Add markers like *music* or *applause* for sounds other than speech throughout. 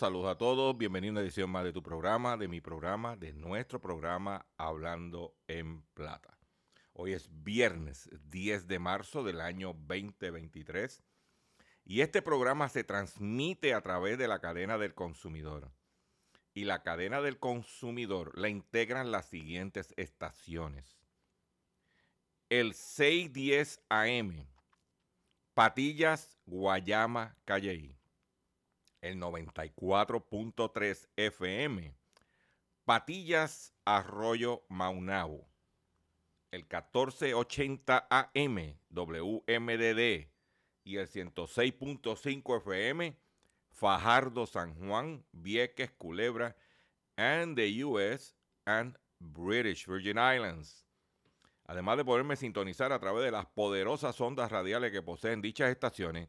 Saludos a todos, saludos a todos. Bienvenido a una edición más de tu programa, de mi programa, de nuestro programa Hablando en Plata. Hoy es viernes 10 de marzo del año 2023 y este programa se transmite a través de la cadena del consumidor. Y la cadena del consumidor la integran las siguientes estaciones. El 610 AM, Patillas, Guayama, Calleí el 94.3 FM, Patillas Arroyo Maunabo, el 1480 AM WMDD y el 106.5 FM, Fajardo San Juan, Vieques, Culebra, and the US and British Virgin Islands. Además de poderme sintonizar a través de las poderosas ondas radiales que poseen dichas estaciones,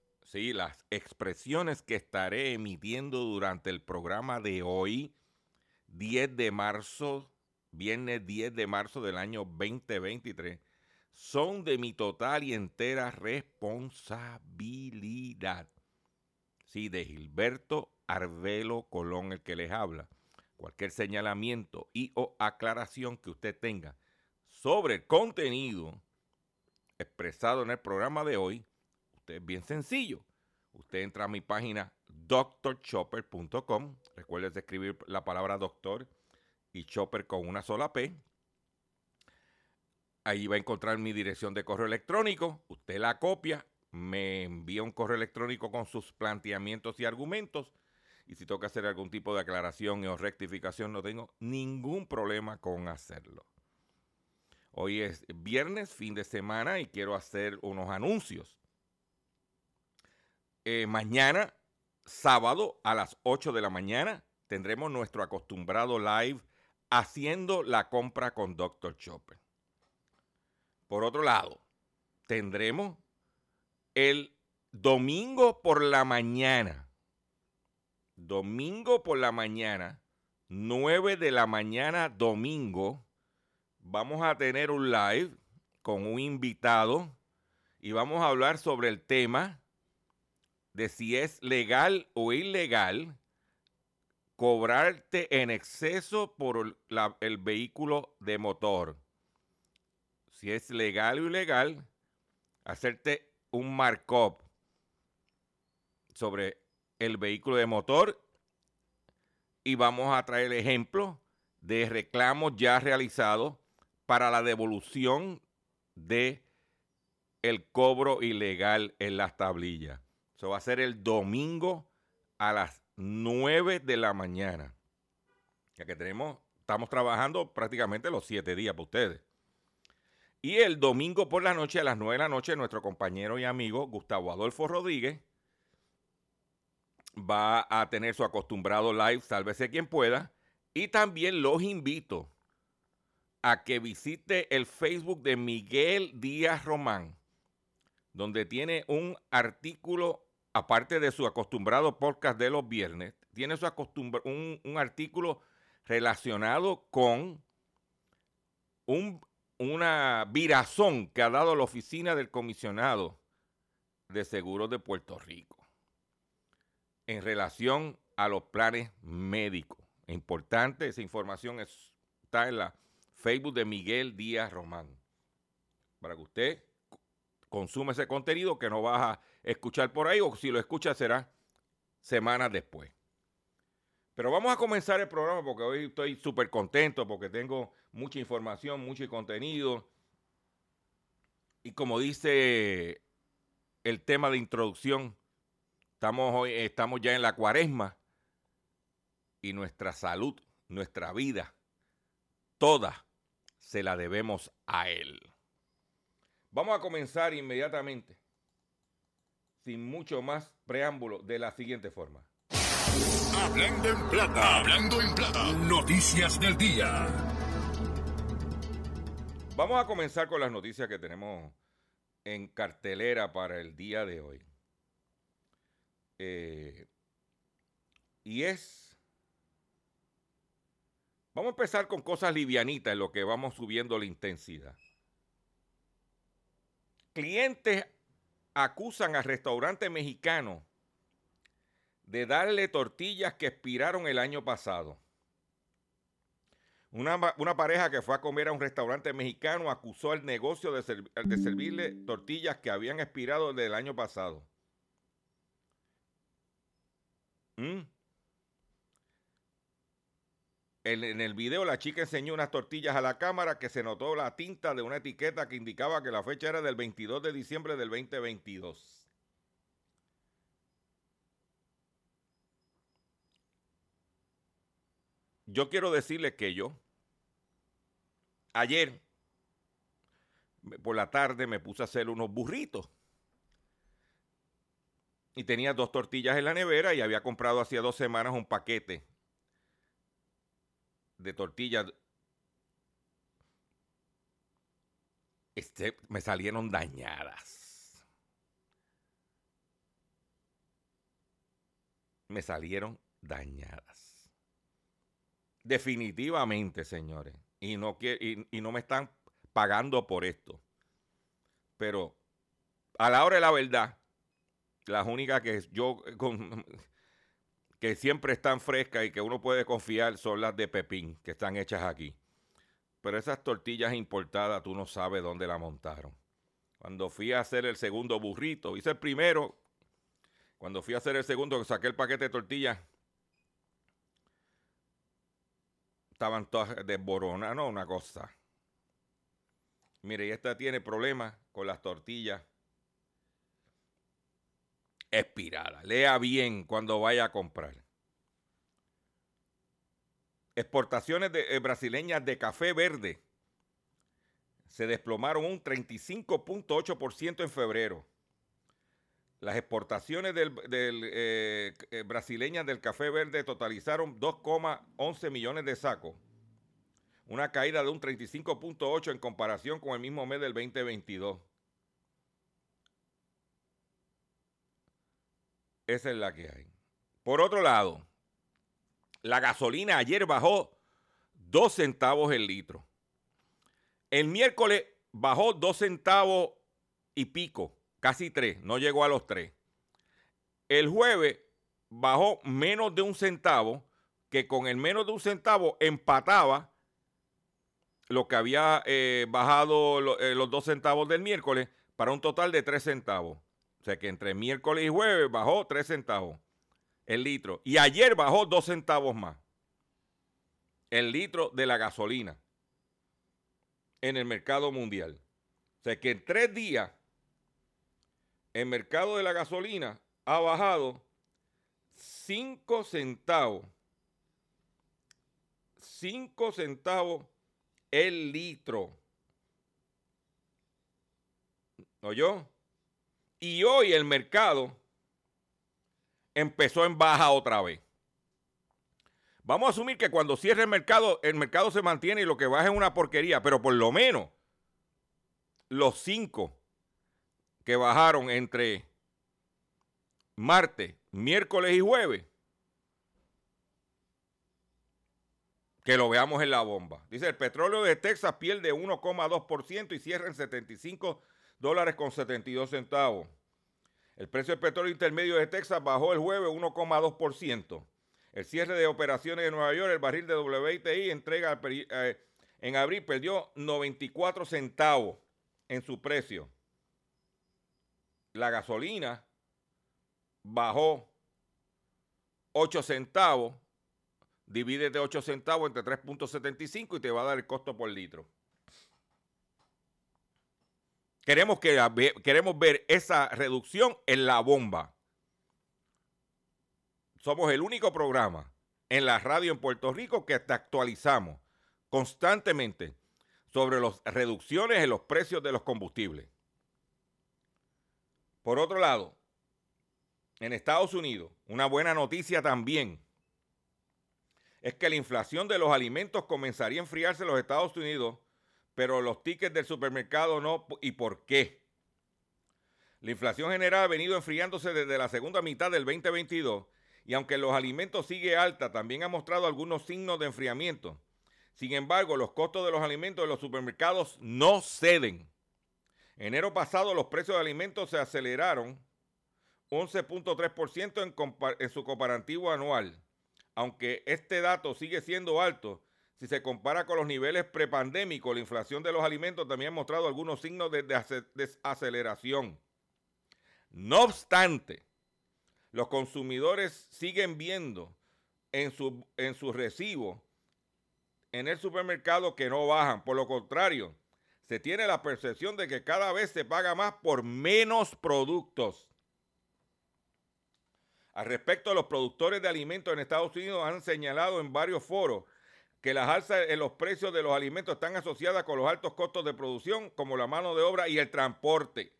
Sí, las expresiones que estaré emitiendo durante el programa de hoy, 10 de marzo, viernes 10 de marzo del año 2023, son de mi total y entera responsabilidad. Sí, de Gilberto Arbelo Colón, el que les habla. Cualquier señalamiento y o aclaración que usted tenga sobre el contenido expresado en el programa de hoy, usted es bien sencillo. Usted entra a mi página drchopper.com. Recuerde escribir la palabra doctor y chopper con una sola P. Ahí va a encontrar mi dirección de correo electrónico. Usted la copia, me envía un correo electrónico con sus planteamientos y argumentos. Y si toca hacer algún tipo de aclaración o rectificación, no tengo ningún problema con hacerlo. Hoy es viernes, fin de semana, y quiero hacer unos anuncios. Eh, mañana, sábado, a las 8 de la mañana, tendremos nuestro acostumbrado live haciendo la compra con Dr. Chopper. Por otro lado, tendremos el domingo por la mañana. Domingo por la mañana, 9 de la mañana, domingo, vamos a tener un live con un invitado y vamos a hablar sobre el tema de si es legal o ilegal cobrarte en exceso por el vehículo de motor. Si es legal o ilegal, hacerte un markup sobre el vehículo de motor y vamos a traer ejemplos de reclamos ya realizados para la devolución de el cobro ilegal en las tablillas. Eso va a ser el domingo a las 9 de la mañana. Ya que tenemos, estamos trabajando prácticamente los siete días para ustedes. Y el domingo por la noche, a las 9 de la noche, nuestro compañero y amigo Gustavo Adolfo Rodríguez va a tener su acostumbrado live, sálvese quien pueda. Y también los invito a que visite el Facebook de Miguel Díaz Román, donde tiene un artículo, aparte de su acostumbrado podcast de los viernes, tiene su un, artículo relacionado con un, una virazón que ha dado la oficina del comisionado de seguros de Puerto Rico en relación a los planes médicos. Importante, esa información está en la Facebook de Miguel Díaz Román. Para que usted consume ese contenido que no vas a escuchar por ahí o si lo escucha será semanas después. Pero vamos a comenzar el programa porque hoy estoy súper contento porque tengo mucha información, mucho contenido. Y como dice el tema de introducción, Estamos, hoy, estamos ya en la cuaresma y nuestra salud, nuestra vida, toda se la debemos a Él. Vamos a comenzar inmediatamente, sin mucho más preámbulo, de la siguiente forma. Hablando en plata, hablando en plata, noticias del día. Vamos a comenzar con las noticias que tenemos en cartelera para el día de hoy. Eh, y es... Vamos a empezar con cosas livianitas en lo que vamos subiendo la intensidad. Clientes acusan al restaurante mexicano de darle tortillas que expiraron el año pasado. Una, pareja que fue a comer a un restaurante mexicano acusó al negocio de, de servirle tortillas que habían expirado desde el año pasado. Mm. En, el video la chica enseñó unas tortillas a la cámara que se notó la tinta de una etiqueta que indicaba que la fecha era del 22 de diciembre del 2022. Yo quiero decirles que yo, ayer, por la tarde, me puse a hacer unos burritos y tenía dos tortillas en la nevera y había comprado hacía dos semanas un paquete de tortillas. Este, me salieron dañadas. Me salieron dañadas. Definitivamente, señores. Y no, y no me están pagando por esto. Pero a la hora de la verdad, las únicas que yo eh, que siempre están frescas y que uno puede confiar son las de pepín que están hechas aquí. Pero esas tortillas importadas tú no sabes dónde la montaron. Cuando fui a hacer el segundo burrito, hice el primero. Cuando fui a hacer el segundo, saqué el paquete de tortillas. Estaban todas desboronadas, no, una cosa. Mire, y esta tiene problemas con las tortillas expirada. Lea bien cuando vaya a comprar. Exportaciones eh, brasileñas de café verde se desplomaron un 35.8% en febrero. Las exportaciones eh, eh, brasileñas del café verde totalizaron 2,11 millones de sacos, una caída de un 35.8 en comparación con el mismo mes del 2022. Esa es la que hay. Por otro lado, la gasolina ayer bajó dos centavos el litro. El miércoles bajó dos centavos y pico, casi tres, no llegó a los tres. El jueves bajó menos de un centavo, que con el menos de un centavo empataba lo que había eh, bajado eh, los dos centavos del miércoles para un total de tres centavos. O sea que entre miércoles y jueves bajó 3 centavos. el litro. Y ayer bajó dos centavos más el litro de la gasolina en el mercado mundial. O sea que en tres días el mercado de la gasolina ha bajado 5 centavos. 5 centavos el litro. ¿Oyó? Y hoy el mercado empezó en baja otra vez. Vamos a asumir que cuando cierre el mercado, el mercado se mantiene y lo que baja es una porquería, pero por lo menos los cinco que bajaron entre martes, miércoles y jueves, que lo veamos en la bomba. Dice, el petróleo de Texas pierde 1,2% y cierra en 75 dólares con 72 centavos. El precio del petróleo intermedio de Texas bajó el jueves 1,2%. El cierre de operaciones de Nueva York, el barril de WTI entrega eh, en abril perdió 94 centavos en su precio. La gasolina bajó 8 centavos, divide de 8 centavos entre 3.75 y te va a dar el costo por litro. Queremos, que, queremos ver esa reducción en la bomba somos el único programa en la radio en Puerto Rico que te actualizamos constantemente sobre las reducciones en los precios de los combustibles. Por otro lado, en Estados Unidos, una buena noticia también es que la inflación de los alimentos comenzaría a enfriarse en los Estados Unidos, pero los tickets del supermercado no. ¿Y por qué? La inflación general ha venido enfriándose desde la segunda mitad del 2022 y aunque los alimentos sigue alta, también ha mostrado algunos signos de enfriamiento. Sin embargo, los costos de los alimentos de los supermercados no ceden. Enero pasado los precios de alimentos se aceleraron 11.3% en, en su comparativo anual, aunque este dato sigue siendo alto. Si se compara con los niveles prepandémicos, la inflación de los alimentos también ha mostrado algunos signos de desaceleración. No obstante, los consumidores siguen viendo en su, en su recibo en el supermercado que no bajan. Por lo contrario, se tiene la percepción de que cada vez se paga más por menos productos. Al respecto, los productores de alimentos en Estados Unidos han señalado en varios foros que las alzas en los precios de los alimentos están asociadas con los altos costos de producción, como la mano de obra y el transporte.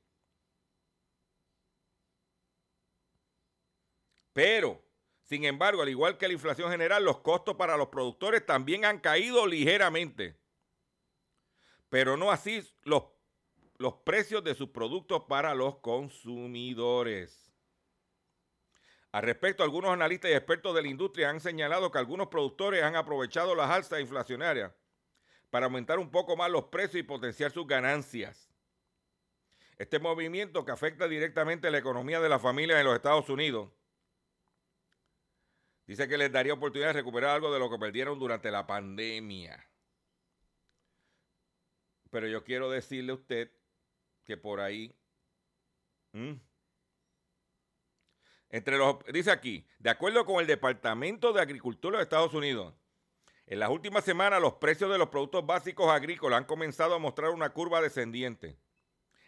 Pero, sin embargo, al igual que la inflación general, los costos para los productores también han caído ligeramente. Pero no así los, los precios de sus productos para los consumidores. Al respecto, algunos analistas y expertos de la industria han señalado que algunos productores han aprovechado las alzas inflacionarias para aumentar un poco más los precios y potenciar sus ganancias. Este movimiento que afecta directamente a la economía de las familias en los Estados Unidos Dice que les daría oportunidad de recuperar algo de lo que perdieron durante la pandemia. Pero yo quiero decirle a usted que por ahí... Entre los, dice aquí, de acuerdo con el Departamento de Agricultura de Estados Unidos, en las últimas semanas los precios de los productos básicos agrícolas han comenzado a mostrar una curva descendiente.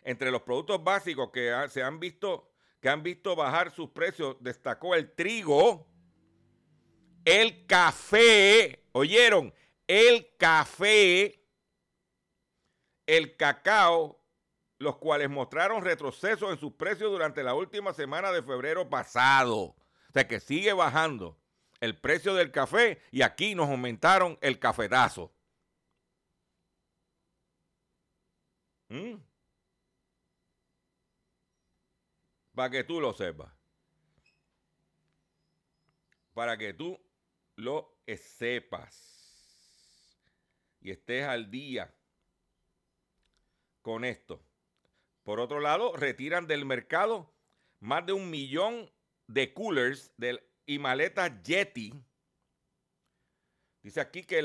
Entre los productos básicos que se han visto que han visto bajar sus precios, destacó el trigo, el café, ¿oyeron? El café, el cacao, los cuales mostraron retroceso en sus precios durante la última semana de febrero pasado. O sea que sigue bajando el precio del café y aquí nos aumentaron el cafetazo. ¿Mm? Para que tú lo sepas. Para que tú lo sepas y estés al día con esto. Por otro lado, retiran del mercado más de un millón de coolers y maletas Yeti. Dice aquí que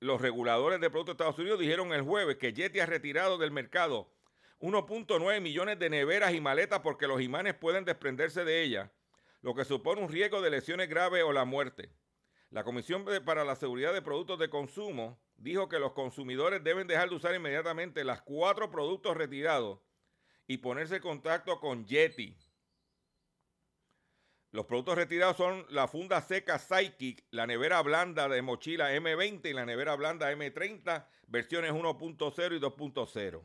los reguladores de productos de Estados Unidos dijeron el jueves que Yeti ha retirado del mercado 1.9 millones de neveras y maletas porque los imanes pueden desprenderse de ellas, lo que supone un riesgo de lesiones graves o la muerte. La Comisión para la Seguridad de Productos de Consumo dijo que los consumidores deben dejar de usar inmediatamente las cuatro productos retirados y ponerse en contacto con Yeti. Los productos retirados son la funda seca Psychic, la nevera blanda de mochila M20 y la nevera blanda M30, versiones 1.0 y 2.0.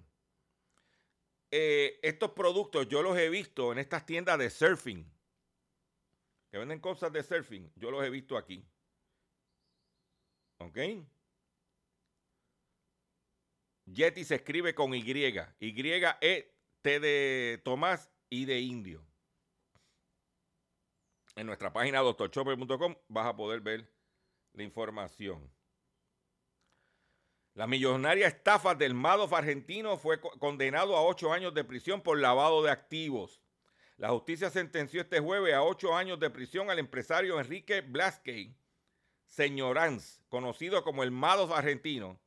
Eh, estos productos yo los he visto en estas tiendas de surfing, que venden cosas de surfing, yo los he visto aquí. ¿Ok? Yeti se escribe con Y. Y-E-T de Tomás y de Indio. En nuestra página doctorchopper.com vas a poder ver la información. La millonaria estafa del Madoff argentino fue condenado a ocho años de prisión por lavado de activos. La justicia sentenció este jueves a ocho años de prisión al empresario Enrique Blaskey, señoranz, conocido como el Madoff argentino,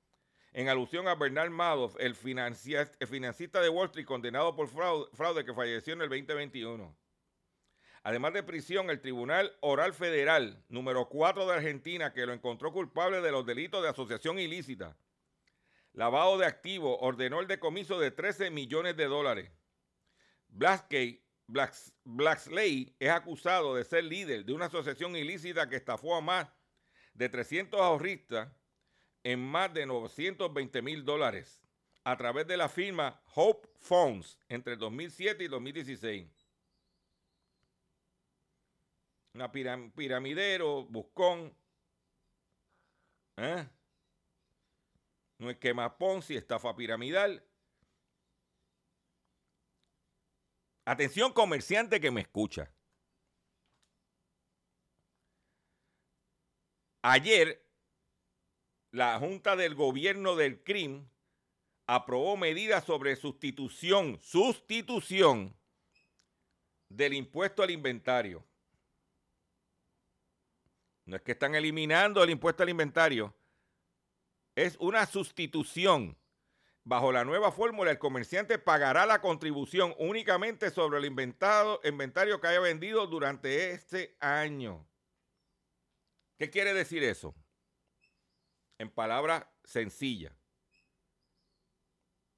en alusión a Bernard Madoff, el, financista de Wall Street condenado por fraude, que falleció en el 2021. Además de prisión, el Tribunal Oral Federal número 4 de Argentina, que lo encontró culpable de los delitos de asociación ilícita, lavado de activos, ordenó el decomiso de 13 millones de dólares. Blacksley es acusado de ser líder de una asociación ilícita que estafó a más de 300 ahorristas en más de 920 mil dólares a través de la firma Hope Funds entre 2007 y 2016. Una piramidero, buscón. ¿eh? Un esquema Ponzi, estafa piramidal. Atención comerciante que me escucha. Ayer la Junta del Gobierno del CRIM aprobó medidas sobre sustitución, sustitución del impuesto al inventario. No es que están eliminando el impuesto al inventario, es una sustitución. Bajo la nueva fórmula, el comerciante pagará la contribución únicamente sobre el inventario que haya vendido durante este año. ¿Qué quiere decir eso? En palabras sencillas.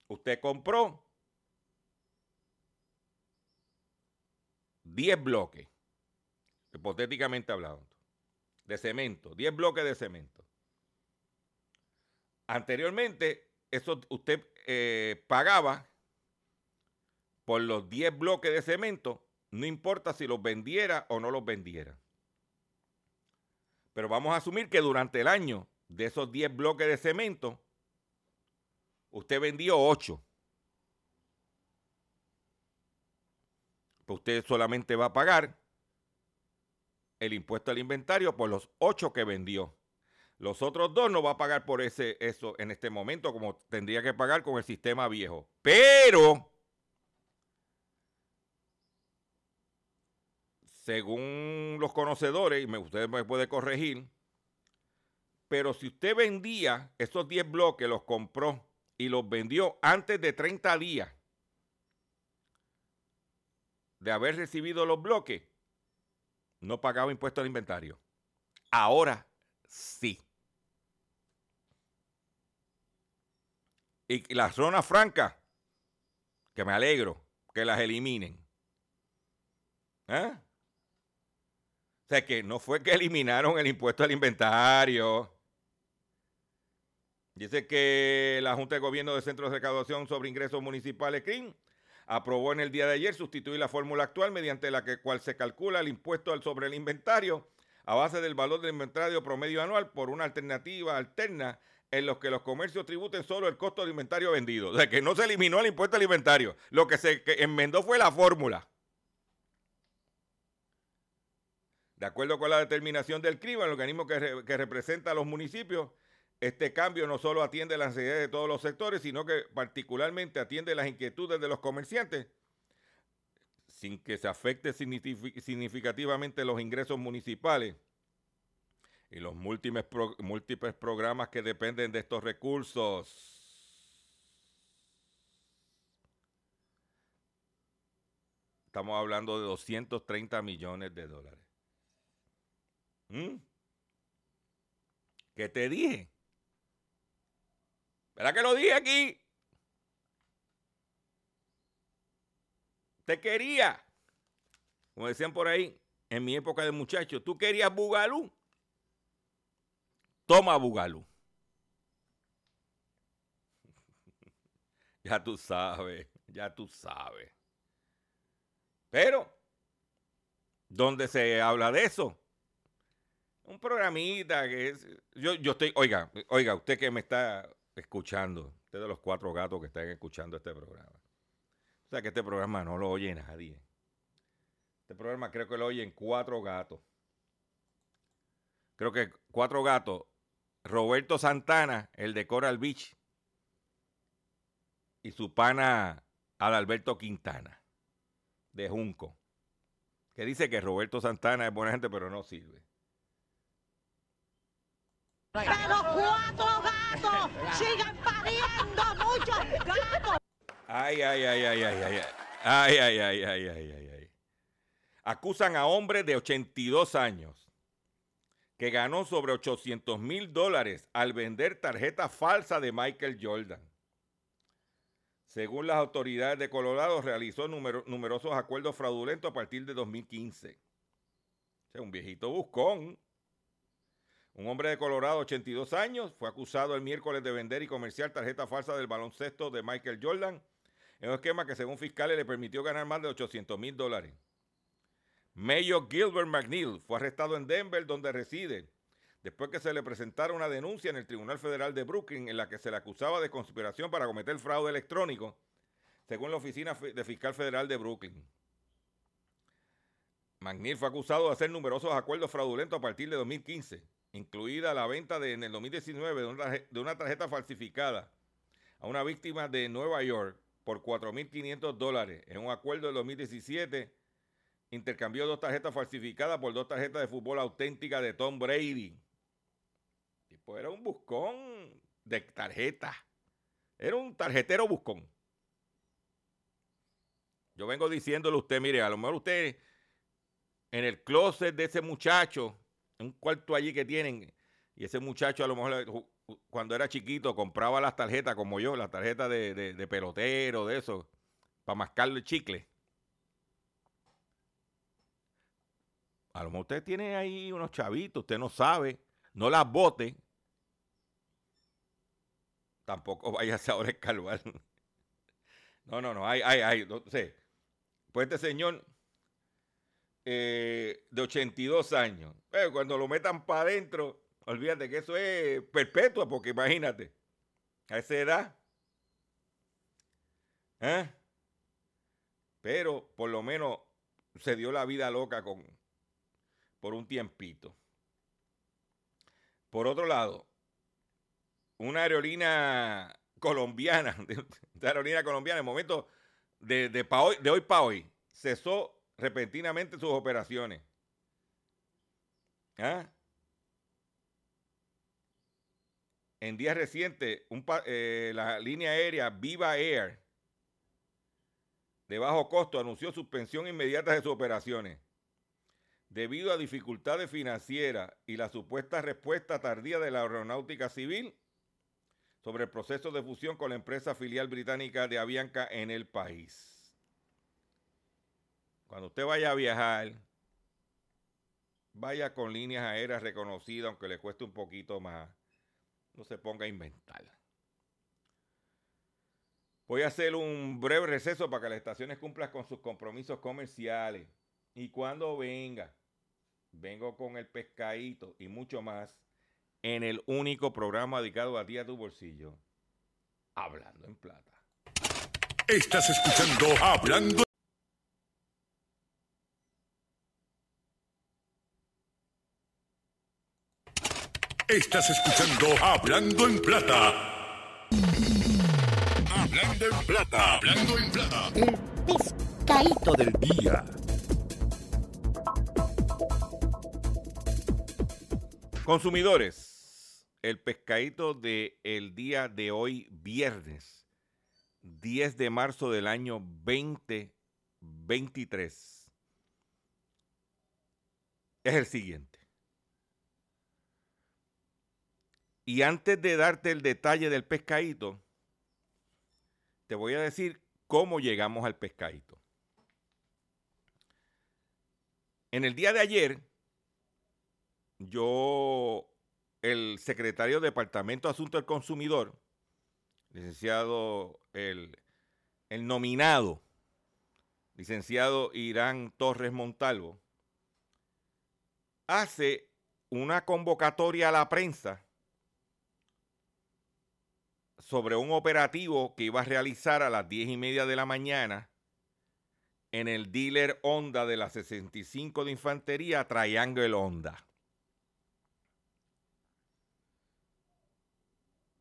Usted compró 10 bloques, hipotéticamente hablando, de cemento, 10 bloques de cemento. Anteriormente, eso usted eh, pagaba por los 10 bloques de cemento, no importa si los vendiera o no los vendiera. Pero vamos a asumir que durante el año de esos 10 bloques de cemento, usted vendió 8. Pues usted solamente va a pagar el impuesto al inventario por los 8 que vendió. Los otros dos no va a pagar por ese, eso en este momento, como tendría que pagar con el sistema viejo. Pero, según los conocedores, y usted me puede corregir, pero si usted vendía esos 10 bloques, los compró y los vendió antes de 30 días de haber recibido los bloques, no pagaba impuesto al inventario. Ahora sí. Y las zonas francas, que me alegro que las eliminen. ¿Eh? O sea que no fue que *laughs* eliminaron el impuesto al inventario. Dice que la Junta de Gobierno de Centros de Recaudación sobre Ingresos Municipales, CRIM, aprobó en el día de ayer sustituir la fórmula actual mediante la que, cual se calcula el impuesto sobre el inventario a base del valor del inventario promedio anual por una alternativa alterna en los que los comercios tributen solo el costo del inventario vendido. O sea, que no se eliminó el impuesto al inventario. Lo que se enmendó fue la fórmula. De acuerdo con la determinación del CRIM, el organismo que representa a los municipios, este cambio no solo atiende las necesidades de todos los sectores, sino que particularmente atiende las inquietudes de los comerciantes, sin que se afecte significativamente los ingresos municipales y los múltiples, programas que dependen de estos recursos. Estamos hablando de 230 millones de dólares. ¿Mm? ¿Qué te dije? ¿Verdad que lo dije aquí? Te quería. Como decían por ahí, en mi época de muchacho, ¿tú querías Bugalú? Toma Bugalú. *laughs* ya tú sabes, ya tú sabes. Pero, ¿dónde se habla de eso? Un programita que es. Yo, yo estoy. Oiga, oiga, usted que me está escuchando, usted de los cuatro gatos que están escuchando este programa. O sea que este programa no lo oye nadie. Este programa creo que lo oyen cuatro gatos. Creo que cuatro gatos. Roberto Santana, el de Coral Beach. Y su pana Adalberto Quintana de Junco, que dice que Roberto Santana es buena gente, pero no sirve. Pero cuatro gatos sigan pariendo muchos gatos. Ay, ay, ay, ay, ay, ay. Ay, ay, ay, ay, ay, ay, ay. Acusan a hombre de 82 años que ganó sobre 800 mil dólares al vender tarjeta falsa de Michael Jordan. Según las autoridades de Colorado, realizó numerosos acuerdos fraudulentos a partir de 2015. O sea, un viejito buscón un hombre de Colorado, 82 años, fue acusado el miércoles de vender y comerciar tarjeta falsa del baloncesto de Michael Jordan en un esquema que según fiscales le permitió ganar más de 800 mil dólares. Mayor Gilbert McNeil fue arrestado en Denver, donde reside, después que se le presentara una denuncia en el Tribunal Federal de Brooklyn en la que se le acusaba de conspiración para cometer fraude electrónico, según la Oficina de Fiscal Federal de Brooklyn. McNeil fue acusado de hacer numerosos acuerdos fraudulentos a partir de 2015, incluida la venta de, en el 2019 de una, de una tarjeta falsificada a una víctima de Nueva York por 4.500 dólares. En un acuerdo de 2017, intercambió dos tarjetas falsificadas por dos tarjetas de fútbol auténticas de Tom Brady. Pues era un buscón de tarjeta. Era un tarjetero buscón. Yo vengo diciéndole a usted, mire, a lo mejor usted en el closet de ese muchacho, un cuarto allí que tienen, y ese muchacho a lo mejor cuando era chiquito compraba las tarjetas como yo, las tarjetas de, de pelotero, de eso, para mascarle chicle. A lo mejor usted tiene ahí unos chavitos, usted no sabe, no las bote, tampoco *laughs* vayas ahora a escalvar. *laughs* No, no, no, hay, hay, hay, no sé. Pues este señor eh, de 82 años, eh, cuando lo metan para adentro, olvídate que eso es perpetua, porque imagínate, a esa edad. ¿eh? Pero por lo menos se dio la vida loca con, por un tiempito. Por otro lado, una aerolínea colombiana, *laughs* aerolínea colombiana, en el momento de, de, hoy, de hoy para hoy, cesó repentinamente sus operaciones. ¿Ah? En días recientes, eh, la línea aérea Viva Air, de bajo costo, anunció suspensión inmediata de sus operaciones. Debido a dificultades financieras y la supuesta respuesta tardía de la aeronáutica civil, sobre el proceso de fusión con la empresa filial británica de Avianca en el país. Cuando usted vaya a viajar, vaya con líneas aéreas reconocidas, aunque le cueste un poquito más. No se ponga a inventar. Voy a hacer un breve receso para que las estaciones cumplan con sus compromisos comerciales. Y cuando venga, vengo con el pescadito y mucho más en el único programa dedicado a ti a tu bolsillo, Hablando en Plata. Estás escuchando Hablando Estás escuchando Hablando en Plata. Hablando en Plata. Hablando en Plata. El pescadito del día. Consumidores el pescadito del el día de hoy, viernes, 10 de marzo del año 20 23 es el siguiente. Y antes de darte el detalle del pescadito, te voy a decir cómo llegamos al pescadito. En el día de ayer, yo, el secretario de Departamento de Asuntos del Consumidor, licenciado, el, el nominado, licenciado Irán Torres Montalvo, hace una convocatoria a la prensa sobre un operativo que iba a realizar a las diez y media de la mañana en el dealer Honda de la 65 de Infantería, Triangle Honda.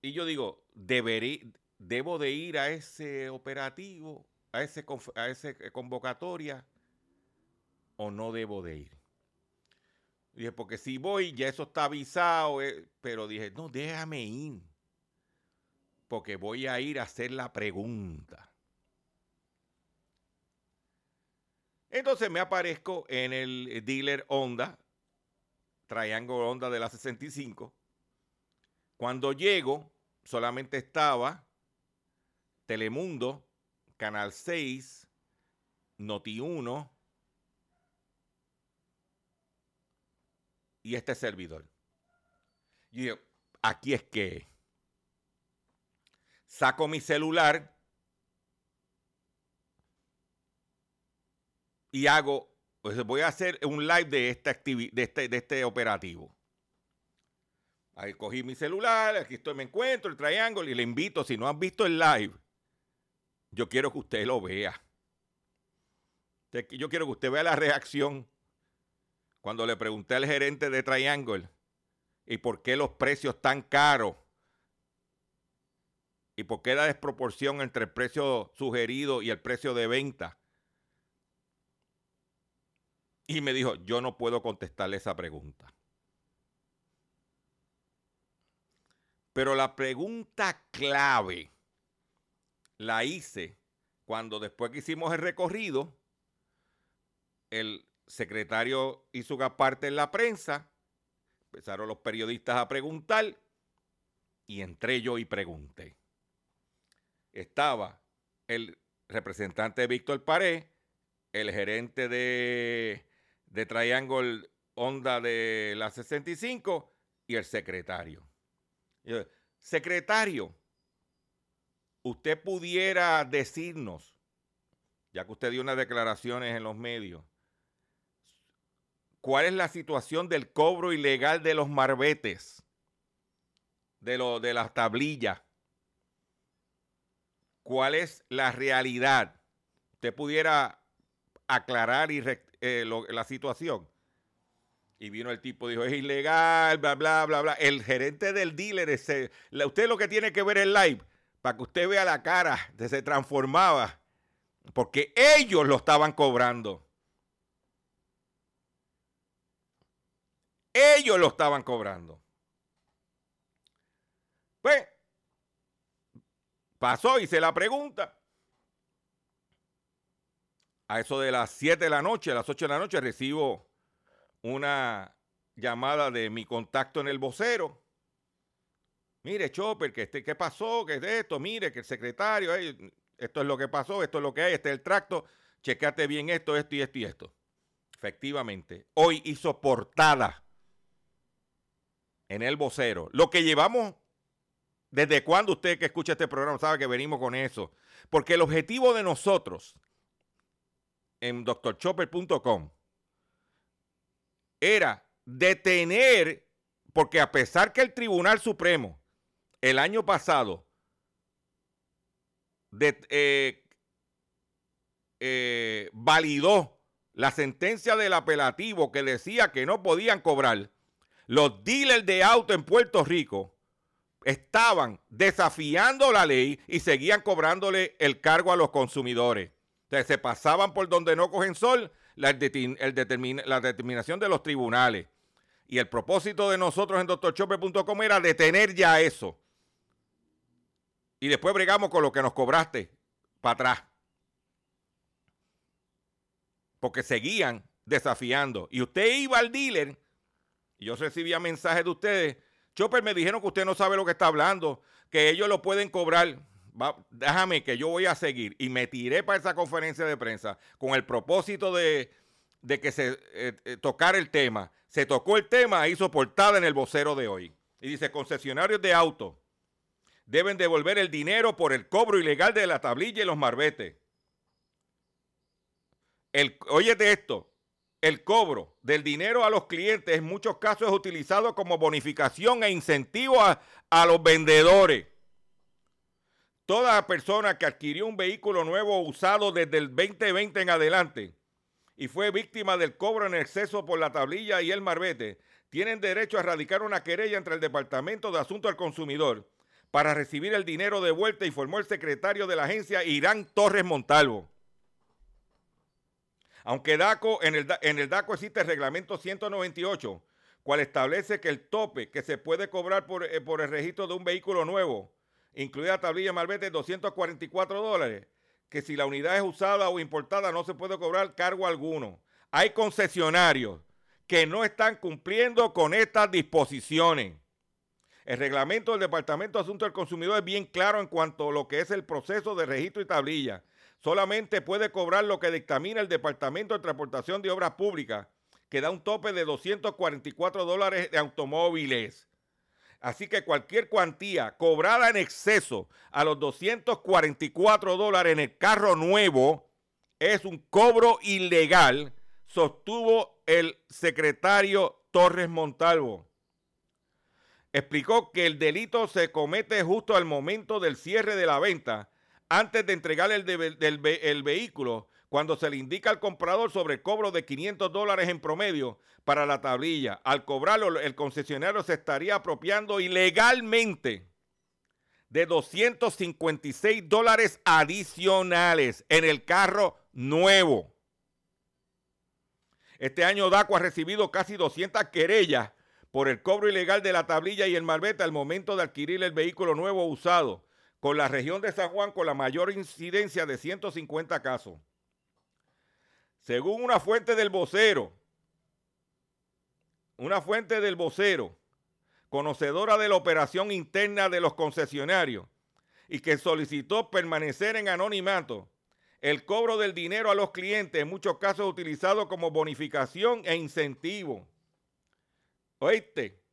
Y yo digo, deberí, ¿debo de ir a ese operativo, a ese, a ese convocatoria, o no debo de ir? Dije, porque si voy, ya eso está avisado, eh, pero dije, no, déjame ir, porque voy a ir a hacer la pregunta. Entonces me aparezco en el dealer Honda, Triangle Honda de la 65. Cuando llego, solamente estaba Telemundo, Canal 6, Noti 1 y este servidor. Y yo, aquí es que saco mi celular y hago, pues voy a hacer un live de, de, este, de este operativo. Ahí cogí mi celular, aquí estoy, me encuentro, el triángulo, y le invito, si no han visto el live, yo quiero que usted lo vea. Yo quiero que usted vea la reacción cuando le pregunté al gerente de Triangle y por qué los precios tan caros y por qué la desproporción entre el precio sugerido y el precio de venta. Y me dijo, yo no puedo contestarle esa pregunta. Pero la pregunta clave la hice cuando después que hicimos el recorrido, el secretario hizo una parte en la prensa, empezaron los periodistas a preguntar y entré yo y pregunté. Estaba el representante Víctor Paré, el gerente de de Triangle Honda de la 65 y el secretario. Secretario, usted pudiera decirnos, ya que usted dio unas declaraciones en los medios, cuál es la situación del cobro ilegal de los marbetes, de, lo, de las tablillas, cuál es la realidad. Usted pudiera aclarar eh, la situación. Y vino el tipo, dijo, es ilegal, bla, bla, bla, bla. El gerente del dealer, ese, usted lo que tiene que ver el live, para que usted vea la cara, de se transformaba, porque ellos lo estaban cobrando. Ellos lo estaban cobrando. Pues, pasó, hice la pregunta a eso de las 7 de la noche, a las 8 de la noche, recibo una llamada de mi contacto en el vocero. Mire, Chopper, que este, ¿qué pasó? ¿Qué es esto? Mire, que el secretario, esto es lo que pasó, esto es lo que hay, este es el tracto, chequeate bien esto, esto y esto y esto. Efectivamente, hoy hizo portada en el vocero. Lo que llevamos, desde cuando usted que escucha este programa sabe que venimos con eso. Porque el objetivo de nosotros en doctorchopper.com era detener, porque a pesar que el Tribunal Supremo el año pasado eh, eh, validó la sentencia del apelativo que decía que no podían cobrar, los dealers de auto en Puerto Rico estaban desafiando la ley y seguían cobrándole el cargo a los consumidores se pasaban por donde no cogen sol la, la determinación de los tribunales. Y el propósito de nosotros en doctorchopper.com era detener ya eso. Y después bregamos con lo que nos cobraste para atrás. porque seguían desafiando. Y usted iba al dealer, y yo recibía mensajes de ustedes, Chopper, me dijeron que usted no sabe lo que está hablando, que ellos lo pueden cobrar. Déjame que yo voy a seguir. Y me tiré para esa conferencia de prensa con el propósito de, que se eh, eh, tocara el tema. Se tocó el tema, hizo portada en el vocero de hoy. Y dice, concesionarios de autos deben devolver el dinero por el cobro ilegal de la tablilla y los marbetes. El, óyete esto, el cobro del dinero a los clientes en muchos casos es utilizado como bonificación e incentivo a, a los vendedores. Toda persona que adquirió un vehículo nuevo o usado desde el 2020 en adelante y fue víctima del cobro en exceso por la tablilla y el marbete, tienen derecho a radicar una querella entre el Departamento de Asuntos al Consumidor para recibir el dinero de vuelta, informó el secretario de la agencia Irán Torres Montalvo. Aunque DACO, en, el, en el DACO existe el reglamento 198, cual establece que el tope que se puede cobrar por, eh, por el registro de un vehículo nuevo, incluida tablilla malvete, es 244 dólares, que si la unidad es usada o importada no se puede cobrar cargo alguno. Hay concesionarios que no están cumpliendo con estas disposiciones. El reglamento del Departamento de Asuntos del Consumidor es bien claro en cuanto a lo que es el proceso de registro y tablilla. Solamente puede cobrar lo que dictamina el Departamento de Transportación de Obras Públicas, que da un tope de 244 dólares de automóviles. Así que cualquier cuantía cobrada en exceso a los 244 dólares en el carro nuevo es un cobro ilegal, sostuvo el secretario Torres Montalvo explicó que el delito se comete justo al momento del cierre de la venta, antes de entregar el, vehículo, cuando se le indica al comprador sobre el cobro de 500 dólares en promedio para la tablilla. Al cobrarlo, el concesionario se estaría apropiando ilegalmente de 256 dólares adicionales en el carro nuevo. Este año DACO ha recibido casi 200 querellas por el cobro ilegal de la tablilla y el malvete al momento de adquirir el vehículo nuevo usado, con la región de San Juan con la mayor incidencia de 150 casos. Según una fuente del vocero, una fuente del vocero, conocedora de la operación interna de los concesionarios y que solicitó permanecer en anonimato, el cobro del dinero a los clientes en muchos casos utilizado como bonificación e incentivo Oíste,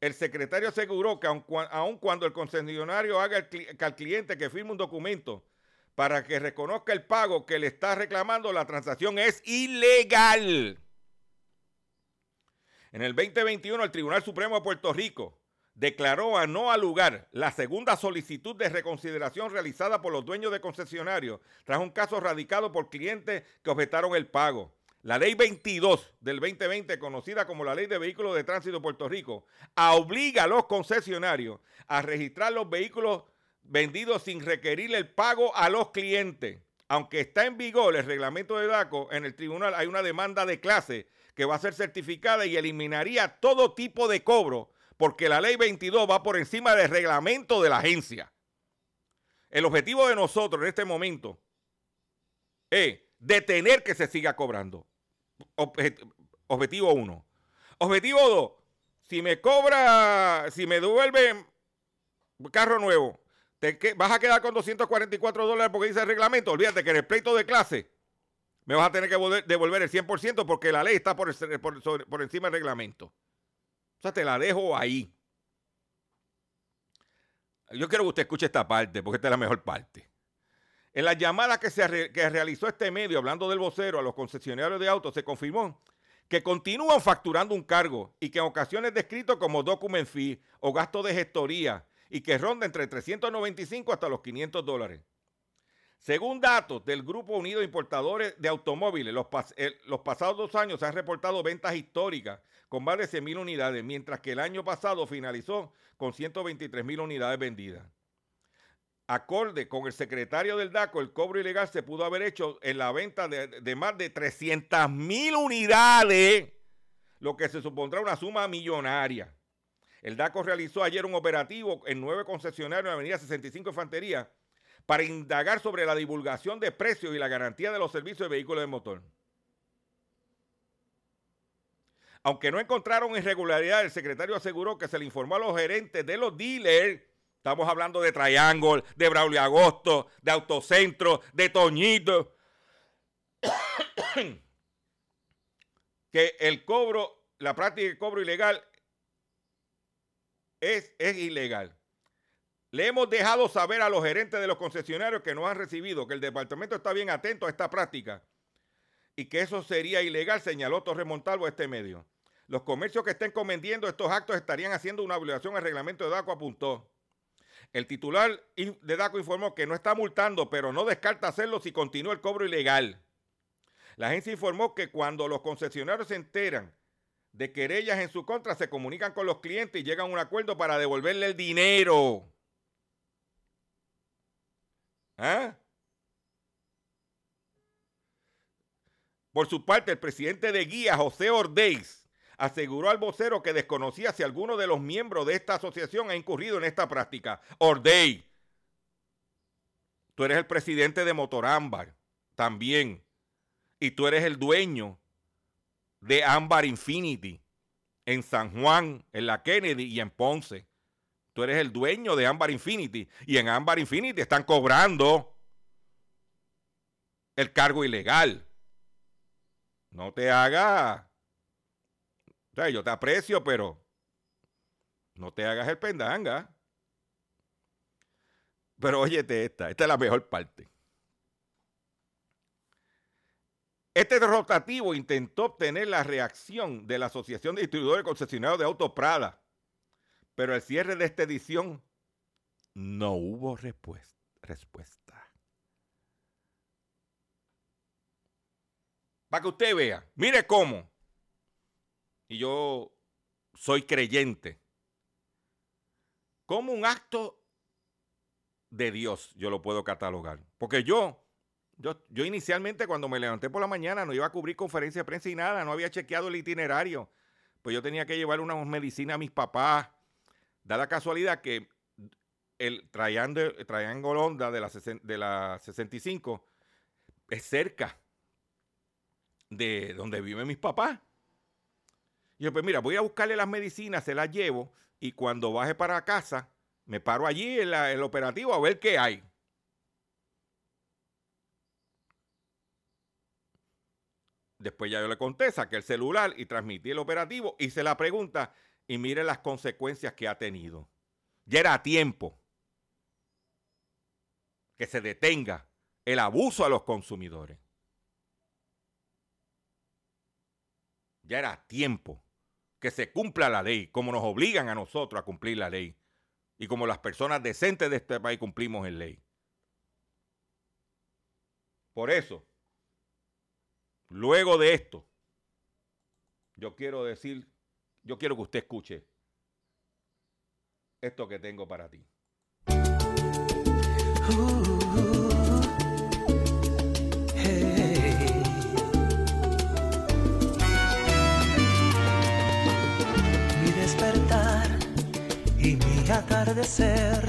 el secretario aseguró que aun, cuando el concesionario haga que al cliente que firme un documento para que reconozca el pago que le está reclamando, la transacción es ilegal. En el 2021, el Tribunal Supremo de Puerto Rico declaró a no al lugar la segunda solicitud de reconsideración realizada por los dueños de concesionarios tras un caso radicado por clientes que objetaron el pago. La ley 22 del 2020, conocida como la ley de vehículos de tránsito de Puerto Rico, obliga a los concesionarios a registrar los vehículos vendidos sin requerir el pago a los clientes. Aunque está en vigor el reglamento de DACO, en el tribunal hay una demanda de clase que va a ser certificada y eliminaría todo tipo de cobro, porque la ley 22 va por encima del reglamento de la agencia. El objetivo de nosotros en este momento es detener que se siga cobrando. Objetivo uno. Objetivo dos. Si me cobra, si me devuelve carro nuevo, te vas a quedar con 244 dólares porque dice el reglamento. Olvídate que en el pleito de clase me vas a tener que devolver el 100% porque la ley está por, por encima del reglamento. O sea, te la dejo ahí. Yo quiero que usted escuche esta parte porque esta es la mejor parte. En la llamada que, se realizó este medio, hablando del vocero a los concesionarios de autos, se confirmó que continúan facturando un cargo y que en ocasiones descrito como document fee o gasto de gestoría y que ronda entre 395 hasta los 500 dólares. Según datos del Grupo Unido de Importadores de Automóviles, los, los, pasados dos años se han reportado ventas históricas con más de 100 mil unidades, mientras que el año pasado finalizó con 123 mil unidades vendidas acorde con el secretario del DACO, el cobro ilegal se pudo haber hecho en la venta de, más de 300 mil unidades, lo que se supondrá una suma millonaria. El DACO realizó ayer un operativo en nueve concesionarios en Avenida 65 Infantería para indagar sobre la divulgación de precios y la garantía de los servicios de vehículos de motor. Aunque no encontraron irregularidad, el secretario aseguró que se le informó a los gerentes de los dealers. Estamos hablando de Triangle, de Braulio Agosto, de Autocentro, de Toñito. que el cobro, la práctica de cobro ilegal es, es ilegal. Le hemos dejado saber a los gerentes de los concesionarios que no han recibido que el departamento está bien atento a esta práctica y que eso sería ilegal, señaló Torre Montalvo a este medio. Los comercios que estén cometiendo estos actos estarían haciendo una obligación al reglamento de DACO, apuntó. El titular de DACO informó que no está multando, pero no descarta hacerlo si continúa el cobro ilegal. La agencia informó que cuando los concesionarios se enteran de querellas en su contra, se comunican con los clientes y llegan a un acuerdo para devolverle el dinero. ¿Ah? Por su parte, el presidente de Guía, José Ordeiz, aseguró al vocero que desconocía si alguno de los miembros de esta asociación ha incurrido en esta práctica. Ordeiz, tú eres el presidente de Motorámbar también. Y tú eres el dueño de Ámbar Infinity en San Juan, en la Kennedy y en Ponce. Tú eres el dueño de Ámbar Infinity. Y en Ámbar Infinity están cobrando el cargo ilegal. No te hagas. O yo te aprecio, pero no te hagas el pendanga. Pero óyete esta, esta es la mejor parte. Este rotativo intentó obtener la reacción de la Asociación de Distribuidores Concesionarios de Autos Prada, pero al cierre de esta edición no hubo respuesta. Para que usted vea, mire cómo. Y yo soy creyente. Como un acto de Dios yo lo puedo catalogar. Porque yo yo, inicialmente cuando me levanté por la mañana no iba a cubrir conferencia de prensa y nada, no había chequeado el itinerario. Pues yo tenía que llevar unas medicinas a mis papás. Da la casualidad que el Triangle, Honda de la, de la 65 es cerca de donde viven mis papás. Y yo, pues mira, voy a buscarle las medicinas, se las llevo y cuando baje para casa, me paro allí en el operativo a ver qué hay. Después ya yo le conté, saqué el celular y transmití el operativo, hice la pregunta y mire las consecuencias que ha tenido. Ya era tiempo que se detenga el abuso a los consumidores. Ya era tiempo que se cumpla la ley, como nos obligan a nosotros a cumplir la ley y como las personas decentes de este país cumplimos en ley. Por eso, Luego de esto, yo quiero decir, yo quiero que usted escuche esto que tengo para ti. Mi atardecer,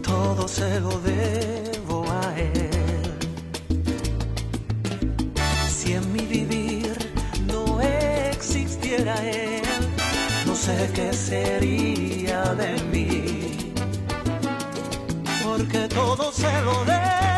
todo se lo debo a él. Si en mi vivir no existiera él, no sé qué sería de mí. Porque todo se lo debo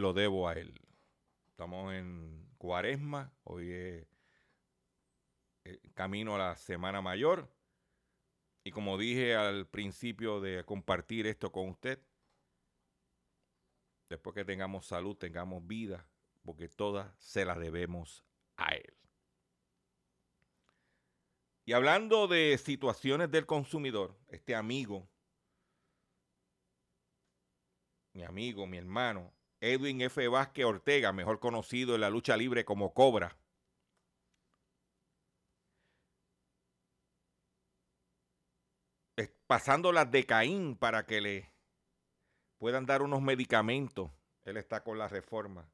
lo debo a él. Estamos en cuaresma, hoy es eh, camino a la Semana Mayor. Y como dije al principio de compartir esto con usted, después que tengamos salud, tengamos vida, porque todas se las debemos a él. Y hablando de situaciones del consumidor, este amigo mi amigo, mi hermano, Edwin F. Vázquez Ortega, mejor conocido en la lucha libre como Cobra. Pasando las de Caín para que le puedan dar unos medicamentos. Él está con la reforma.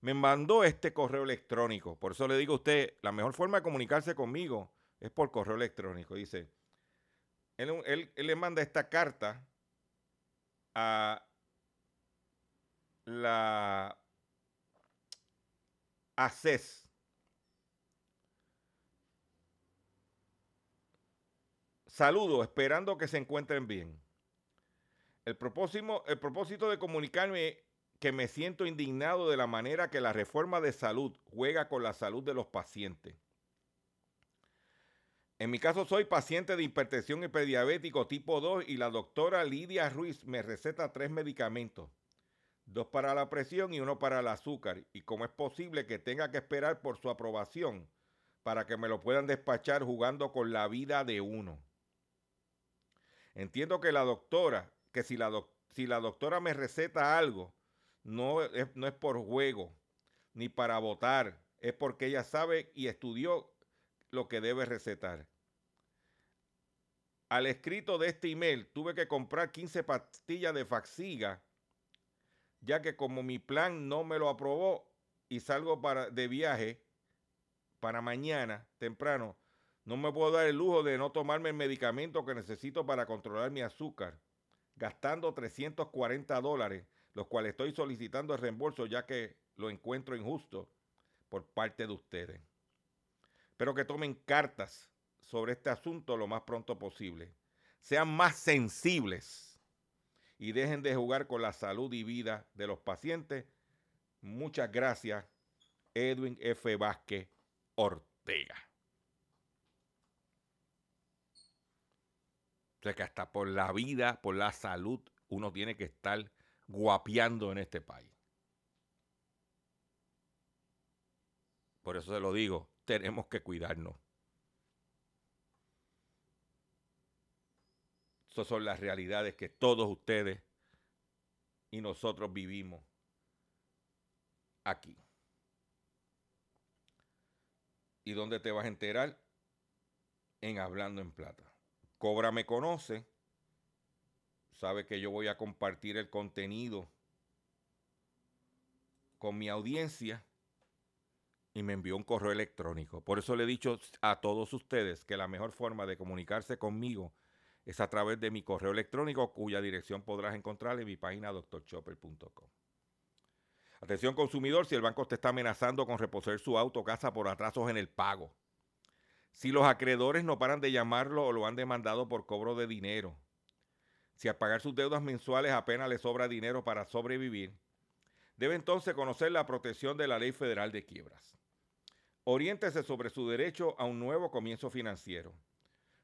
Me mandó este correo electrónico. Por eso le digo a usted, la mejor forma de comunicarse conmigo es por correo electrónico. Dice, él le manda esta carta a la ACES. Saludo, esperando que se encuentren bien. El propósito, el propósito de comunicarme que me siento indignado de la manera que la reforma de salud juega con la salud de los pacientes. En mi caso soy paciente de hipertensión y prediabético tipo 2 y la doctora Lidia Ruiz me receta tres medicamentos dos para la presión y uno para el azúcar. Y cómo es posible que tenga que esperar por su aprobación para que me lo puedan despachar jugando con la vida de uno. Entiendo que la doctora, que si la, si la doctora me receta algo, no es, no es por juego ni para votar, es porque ella sabe y estudió lo que debe recetar. Al escrito de este email tuve que comprar 15 pastillas de Faxiga ya que como mi plan no me lo aprobó y salgo para, de viaje para mañana temprano, no me puedo dar el lujo de no tomarme el medicamento que necesito para controlar mi azúcar, gastando 340 dólares, los cuales estoy solicitando el reembolso ya que lo encuentro injusto por parte de ustedes. Espero que tomen cartas sobre este asunto lo más pronto posible. Sean más sensibles y dejen de jugar con la salud y vida de los pacientes. Muchas gracias, Edwin F. Vázquez Ortega. O sea que hasta por la vida, por la salud, uno tiene que estar guapeando en este país. Por eso se lo digo, tenemos que cuidarnos. Esas son las realidades que todos ustedes y nosotros vivimos aquí. ¿Y dónde te vas a enterar? En Hablando en Plata. Cobra me conoce, sabe que yo voy a compartir el contenido con mi audiencia y me envió un correo electrónico. Por eso le he dicho a todos ustedes que la mejor forma de comunicarse conmigo es a través de mi correo electrónico, cuya dirección podrás encontrar en mi página doctorchopper.com. Atención consumidor, si el banco te está amenazando con reposer su auto o casa por atrasos en el pago. Si los acreedores no paran de llamarlo o lo han demandado por cobro de dinero. Si al pagar sus deudas mensuales apenas le sobra dinero para sobrevivir. Debe entonces conocer la protección de la Ley Federal de Quiebras. Oriéntese sobre su derecho a un nuevo comienzo financiero.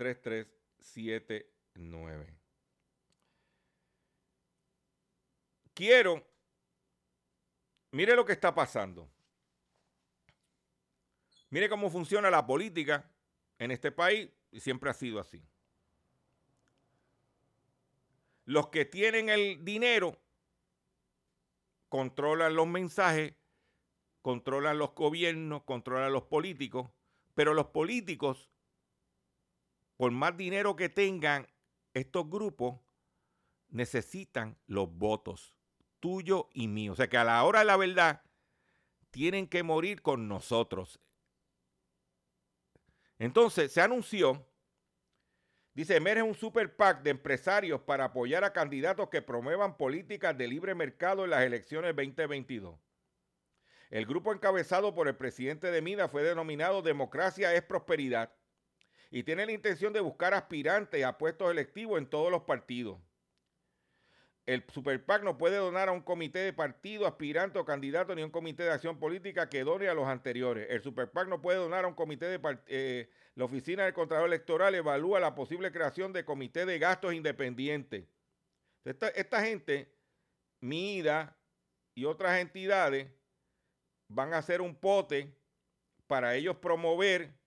3379. Quiero, mire lo que está pasando. Mire cómo funciona la política en este país y siempre ha sido así. Los que tienen el dinero controlan los mensajes, controlan los gobiernos, controlan los políticos, pero los políticos por más dinero que tengan estos grupos, necesitan los votos tuyo y mío. O sea que a la hora de la verdad tienen que morir con nosotros. Entonces se anunció, dice, emerge un super PAC de empresarios para apoyar a candidatos que promuevan políticas de libre mercado en las elecciones 2022. El grupo encabezado por el presidente de Mida fue denominado Democracia es Prosperidad y tiene la intención de buscar aspirantes a puestos electivos en todos los partidos. El Super PAC no puede donar a un comité de partido, aspirante o candidato ni a un comité de acción política que done a los anteriores. El Super PAC no puede donar a un comité de. Eh, la Oficina del Contralor Electoral evalúa la posible creación de comité de gastos independientes. Esta, esta gente, MIDA y otras entidades, van a hacer un pote para ellos promover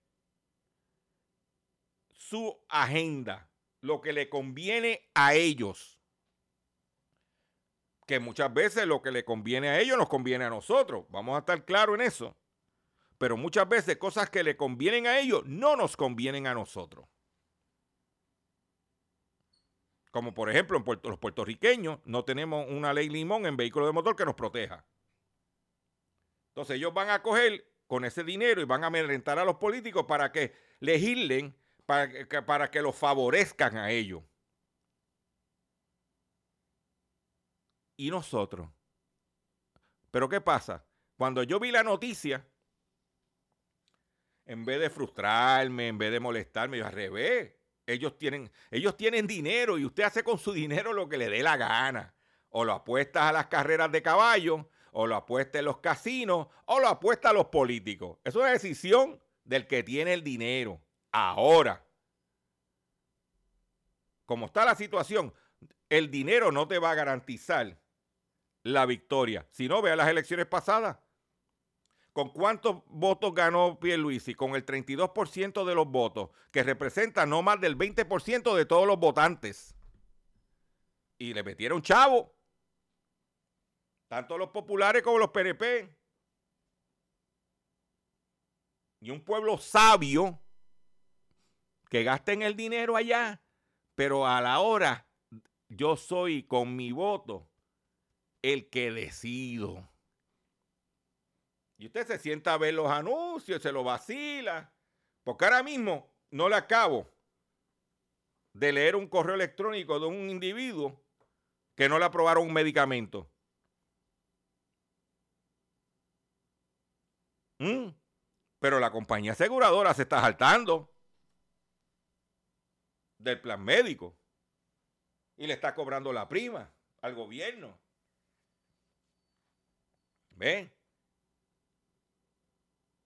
su agenda, lo que le conviene a ellos que muchas veces lo que le conviene a ellos nos conviene a nosotros. Vamos a estar claros en eso. Pero muchas veces cosas que le convienen a ellos no nos convienen a nosotros. Como por ejemplo, en los puertorriqueños no tenemos una ley limón en vehículos de motor que nos proteja. Entonces ellos van a coger con ese dinero y van a amedrentar a los políticos para que legislen, para que, para que los favorezcan a ellos. y nosotros. Pero ¿qué pasa? Cuando yo vi la noticia, en vez de frustrarme, en vez de molestarme, yo al revés. Ellos tienen, ellos tienen dinero y usted hace con su dinero lo que le dé la gana. O lo apuestas a las carreras de caballo, o lo apuesta en los casinos, o lo apuesta a los políticos. Es una decisión del que tiene el dinero. Ahora, como está la situación, el dinero no te va a garantizar la victoria. Si no, vea las elecciones pasadas. ¿Con cuántos votos ganó Pierluisi? Con el 32% de los votos, que representa no más del 20% de todos los votantes. Y le metieron chavo. Tanto los populares como los PNP. Y un pueblo sabio que gasten el dinero allá, pero a la hora yo soy con mi voto el que decido. Y usted se sienta a ver los anuncios, se lo vacila. Porque ahora mismo no le acabo de leer un correo electrónico de un individuo que no le aprobaron un medicamento. Mm. Pero la compañía aseguradora se está saltando del plan médico y le está cobrando la prima al gobierno. ¿Ven?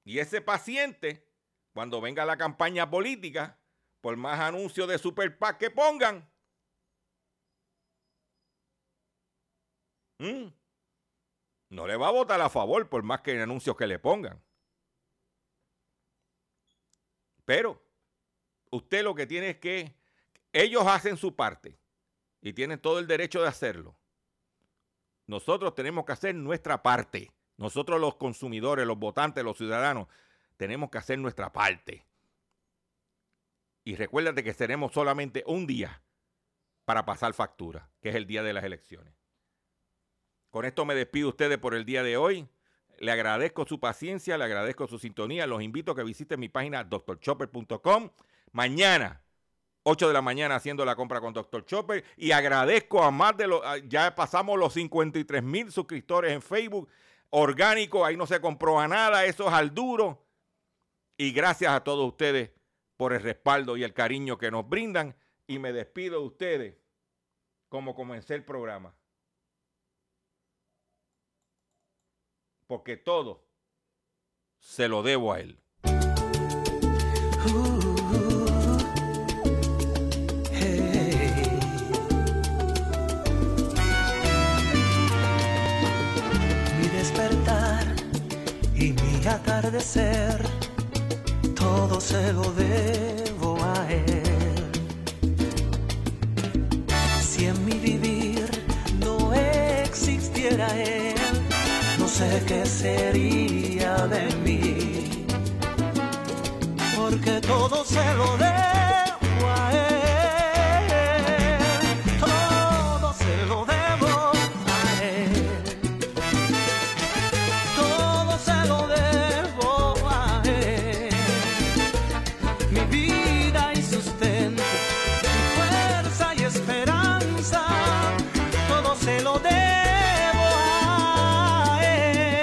Y ese paciente, cuando venga la campaña política, por más anuncios de Super PAC que pongan, no le va a votar a favor por más que anuncios que le pongan. Pero usted lo que tiene es que ellos hacen su parte y tienen todo el derecho de hacerlo. Nosotros tenemos que hacer nuestra parte. Nosotros los consumidores, los votantes, los ciudadanos, tenemos que hacer nuestra parte. Y recuérdate que tenemos solamente un día para pasar factura, que es el día de las elecciones. Con esto me despido ustedes por el día de hoy. Le agradezco su paciencia, le agradezco su sintonía. Los invito a que visiten mi página doctorchopper.com. Mañana 8 de la mañana haciendo la compra con Dr. Chopper. Y agradezco a más de los, ya pasamos los 53 mil suscriptores en Facebook. Orgánico, ahí no se compró a nada, eso es al duro. Y gracias a todos ustedes por el respaldo y el cariño que nos brindan. Y me despido de ustedes como comencé el programa. Porque todo se lo debo a él. Mi atardecer, todo se lo debo a él. Si en mi vivir no existiera él, no sé qué sería de mí. Porque todo se lo debo